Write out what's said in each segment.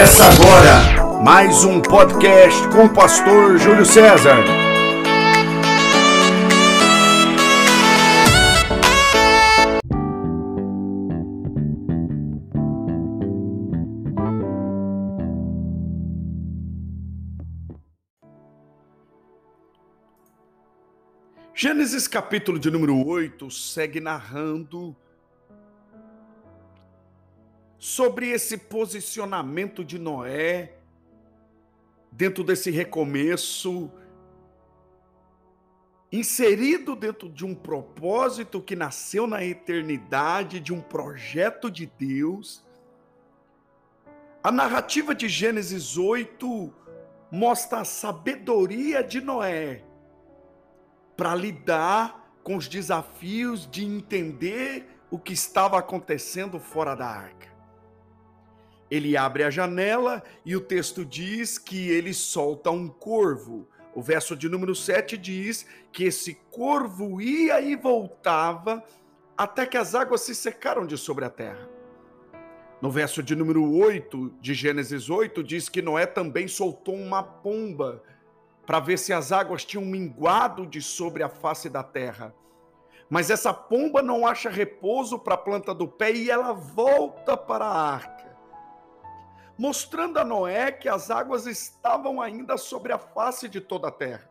Começa agora mais um podcast com o pastor Júlio César. Gênesis capítulo de número 8 segue narrando sobre esse posicionamento de Noé dentro desse recomeço, inserido dentro de um propósito que nasceu na eternidade, de um projeto de Deus. A narrativa de Gênesis 8 mostra a sabedoria de Noé para lidar com os desafios de entender o que estava acontecendo fora da arca. Ele abre a janela e o texto diz que ele solta um corvo. O verso de número 7 diz que esse corvo ia e voltava até que as águas se secaram de sobre a terra. No verso de número 8 de Gênesis 8 diz que Noé também soltou uma pomba para ver se as águas tinham minguado de sobre a face da terra. Mas essa pomba não acha repouso para a planta do pé e ela volta para a arca mostrando a Noé que as águas estavam ainda sobre a face de toda a terra.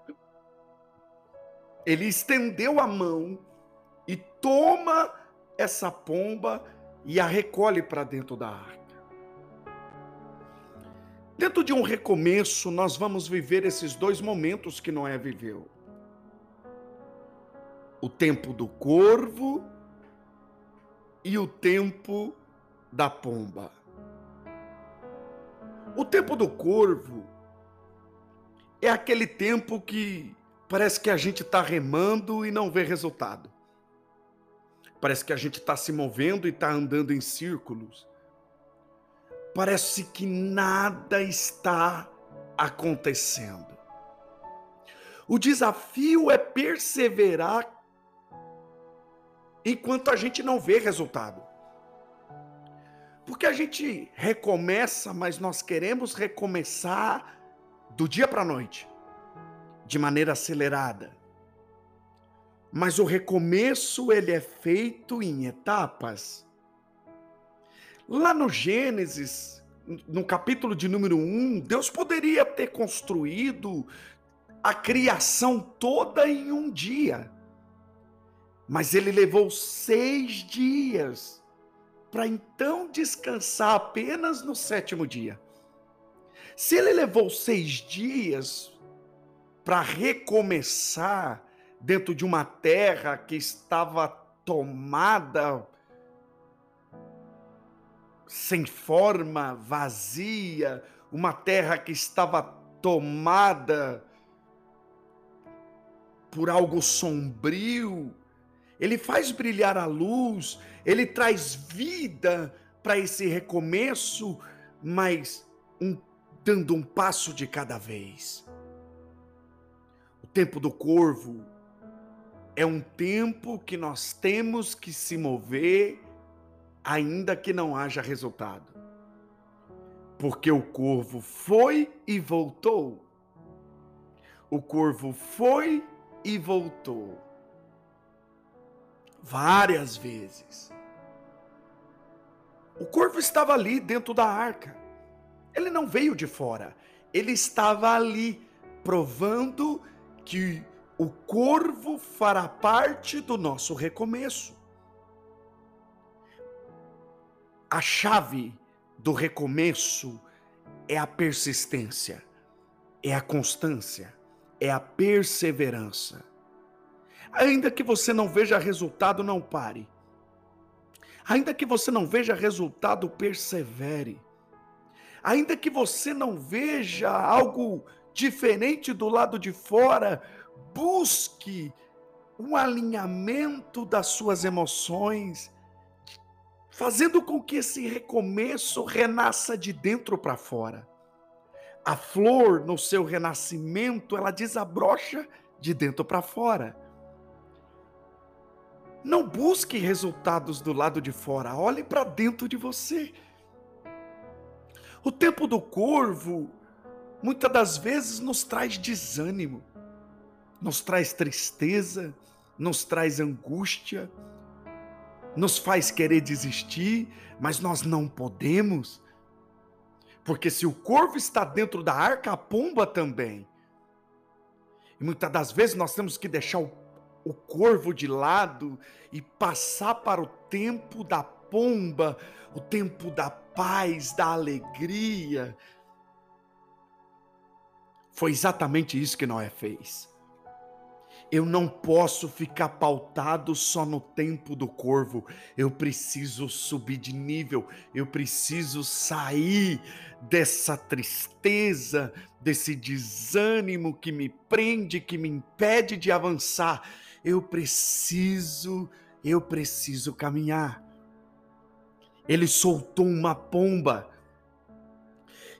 Ele estendeu a mão e toma essa pomba e a recolhe para dentro da arca. Dentro de um recomeço, nós vamos viver esses dois momentos que Noé viveu: o tempo do corvo e o tempo da pomba. O tempo do corvo é aquele tempo que parece que a gente está remando e não vê resultado. Parece que a gente está se movendo e está andando em círculos. Parece que nada está acontecendo. O desafio é perseverar enquanto a gente não vê resultado. Porque a gente recomeça, mas nós queremos recomeçar do dia para a noite, de maneira acelerada. Mas o recomeço ele é feito em etapas. Lá no Gênesis, no capítulo de número 1, Deus poderia ter construído a criação toda em um dia. Mas ele levou seis dias para então descansar apenas no sétimo dia. Se ele levou seis dias para recomeçar dentro de uma terra que estava tomada sem forma, vazia, uma terra que estava tomada por algo sombrio, ele faz brilhar a luz, ele traz vida para esse recomeço, mas um, dando um passo de cada vez. O tempo do corvo é um tempo que nós temos que se mover, ainda que não haja resultado. Porque o corvo foi e voltou. O corvo foi e voltou várias vezes. O corvo estava ali dentro da arca. Ele não veio de fora. Ele estava ali provando que o corvo fará parte do nosso recomeço. A chave do recomeço é a persistência, é a constância, é a perseverança. Ainda que você não veja resultado, não pare. Ainda que você não veja resultado, persevere. Ainda que você não veja algo diferente do lado de fora, busque um alinhamento das suas emoções, fazendo com que esse recomeço renasça de dentro para fora. A flor, no seu renascimento, ela desabrocha de dentro para fora. Não busque resultados do lado de fora, olhe para dentro de você. O tempo do corvo, muitas das vezes, nos traz desânimo, nos traz tristeza, nos traz angústia, nos faz querer desistir, mas nós não podemos. Porque se o corvo está dentro da arca, a pomba também. E muitas das vezes nós temos que deixar o, o corvo de lado e passar para o tempo da pomba, o tempo da paz, da alegria. Foi exatamente isso que Noé fez. Eu não posso ficar pautado só no tempo do corvo. Eu preciso subir de nível. Eu preciso sair dessa tristeza, desse desânimo que me prende, que me impede de avançar. Eu preciso, eu preciso caminhar. Ele soltou uma pomba.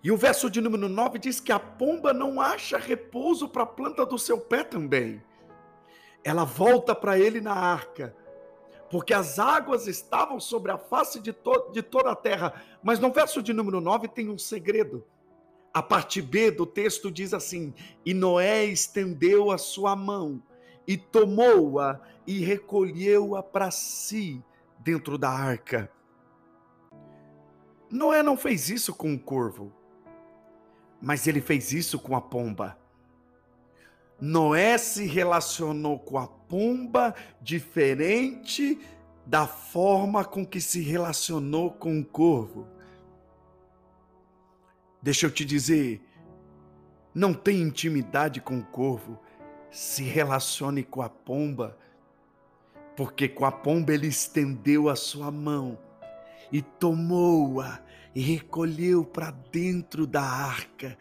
E o verso de número 9 diz que a pomba não acha repouso para a planta do seu pé também ela volta para ele na arca, porque as águas estavam sobre a face de, to de toda a terra. Mas no verso de número 9 tem um segredo. A parte B do texto diz assim: E Noé estendeu a sua mão e tomou-a e recolheu-a para si dentro da arca. Noé não fez isso com o corvo, mas ele fez isso com a pomba. Noé se relacionou com a pomba diferente da forma com que se relacionou com o corvo. Deixa eu te dizer, não tem intimidade com o corvo, se relacione com a pomba, porque com a pomba ele estendeu a sua mão e tomou-a e recolheu para dentro da arca.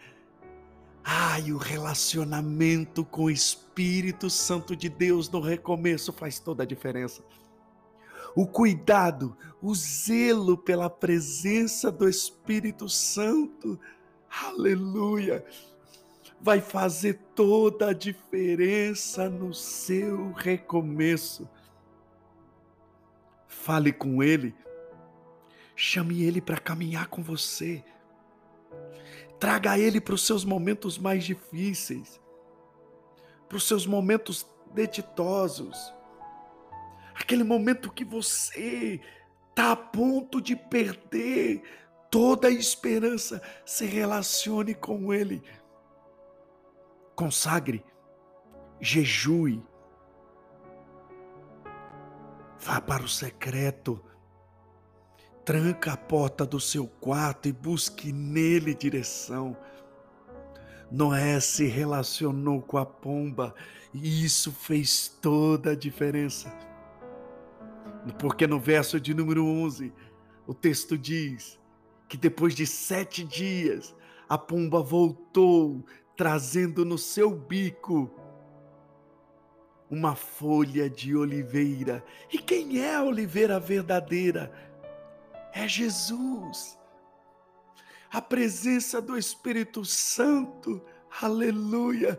Ai, o relacionamento com o Espírito Santo de Deus no recomeço faz toda a diferença. O cuidado, o zelo pela presença do Espírito Santo, aleluia, vai fazer toda a diferença no seu recomeço. Fale com Ele, chame Ele para caminhar com você Traga Ele para os seus momentos mais difíceis, para os seus momentos deditosos, aquele momento que você está a ponto de perder toda a esperança. Se relacione com Ele, consagre, jejue, vá para o secreto Tranca a porta do seu quarto e busque nele direção. Noé se relacionou com a pomba e isso fez toda a diferença. Porque no verso de número 11, o texto diz que depois de sete dias, a pomba voltou, trazendo no seu bico uma folha de oliveira. E quem é a oliveira verdadeira? é Jesus. A presença do Espírito Santo, aleluia,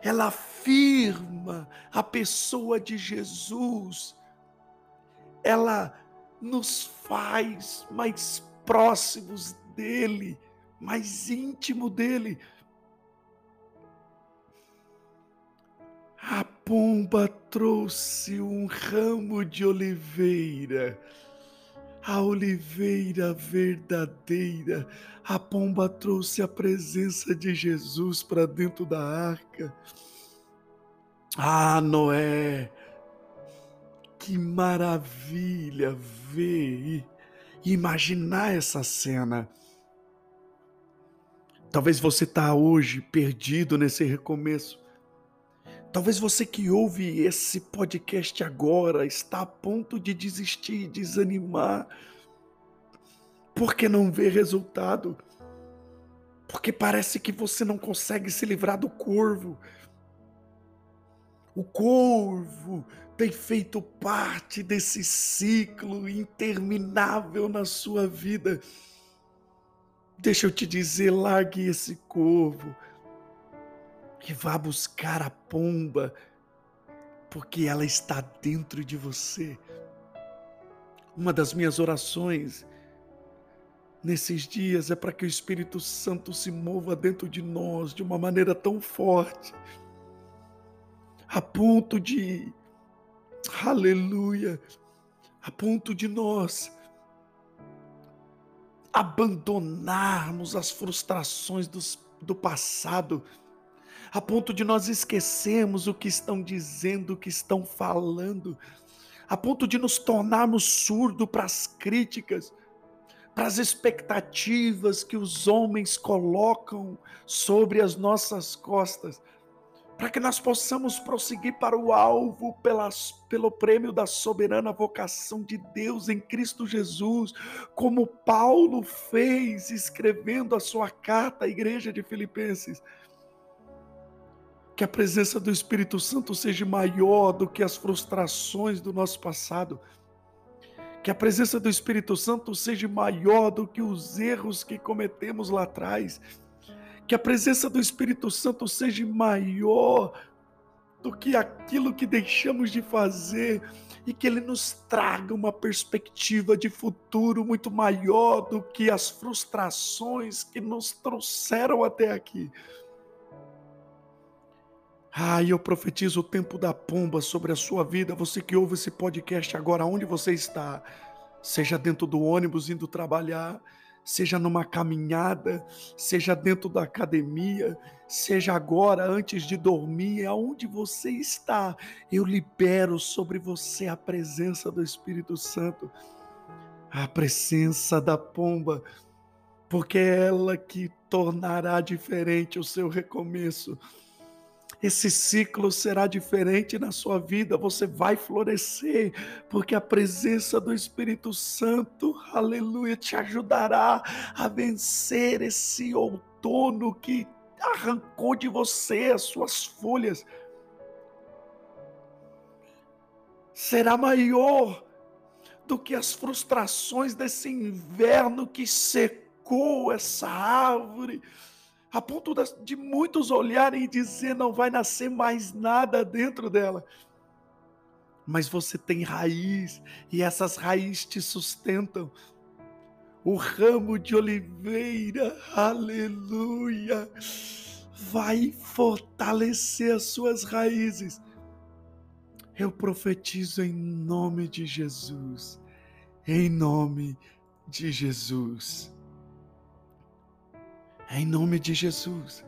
ela afirma a pessoa de Jesus, ela nos faz mais próximos dele, mais íntimo dele. A pomba trouxe um ramo de oliveira a oliveira verdadeira. A pomba trouxe a presença de Jesus para dentro da arca. Ah, Noé, que maravilha ver e imaginar essa cena. Talvez você está hoje perdido nesse recomeço. Talvez você que ouve esse podcast agora está a ponto de desistir, desanimar, porque não vê resultado, porque parece que você não consegue se livrar do corvo. O corvo tem feito parte desse ciclo interminável na sua vida. Deixa eu te dizer, largue esse corvo que vá buscar a pomba, porque ela está dentro de você. Uma das minhas orações nesses dias é para que o Espírito Santo se mova dentro de nós de uma maneira tão forte, a ponto de, aleluia, a ponto de nós abandonarmos as frustrações dos, do passado, a ponto de nós esquecermos o que estão dizendo, o que estão falando, a ponto de nos tornarmos surdos para as críticas, para as expectativas que os homens colocam sobre as nossas costas, para que nós possamos prosseguir para o alvo pelas, pelo prêmio da soberana vocação de Deus em Cristo Jesus, como Paulo fez escrevendo a sua carta à igreja de Filipenses. Que a presença do Espírito Santo seja maior do que as frustrações do nosso passado que a presença do Espírito Santo seja maior do que os erros que cometemos lá atrás. Que a presença do Espírito Santo seja maior do que aquilo que deixamos de fazer e que ele nos traga uma perspectiva de futuro muito maior do que as frustrações que nos trouxeram até aqui. Ah, eu profetizo o tempo da pomba sobre a sua vida. Você que ouve esse podcast agora, onde você está? Seja dentro do ônibus indo trabalhar, seja numa caminhada, seja dentro da academia, seja agora antes de dormir, aonde você está, eu libero sobre você a presença do Espírito Santo, a presença da pomba, porque é ela que tornará diferente o seu recomeço esse ciclo será diferente na sua vida, você vai florescer, porque a presença do Espírito Santo, aleluia, te ajudará a vencer esse outono que arrancou de você as suas folhas. Será maior do que as frustrações desse inverno que secou essa árvore a ponto de muitos olharem e dizer não vai nascer mais nada dentro dela. Mas você tem raiz e essas raízes te sustentam. O ramo de oliveira, aleluia, vai fortalecer as suas raízes. Eu profetizo em nome de Jesus, em nome de Jesus. Em nome de Jesus.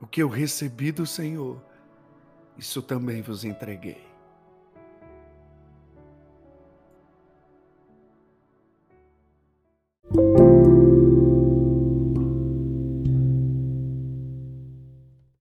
O que eu recebi do Senhor, isso também vos entreguei.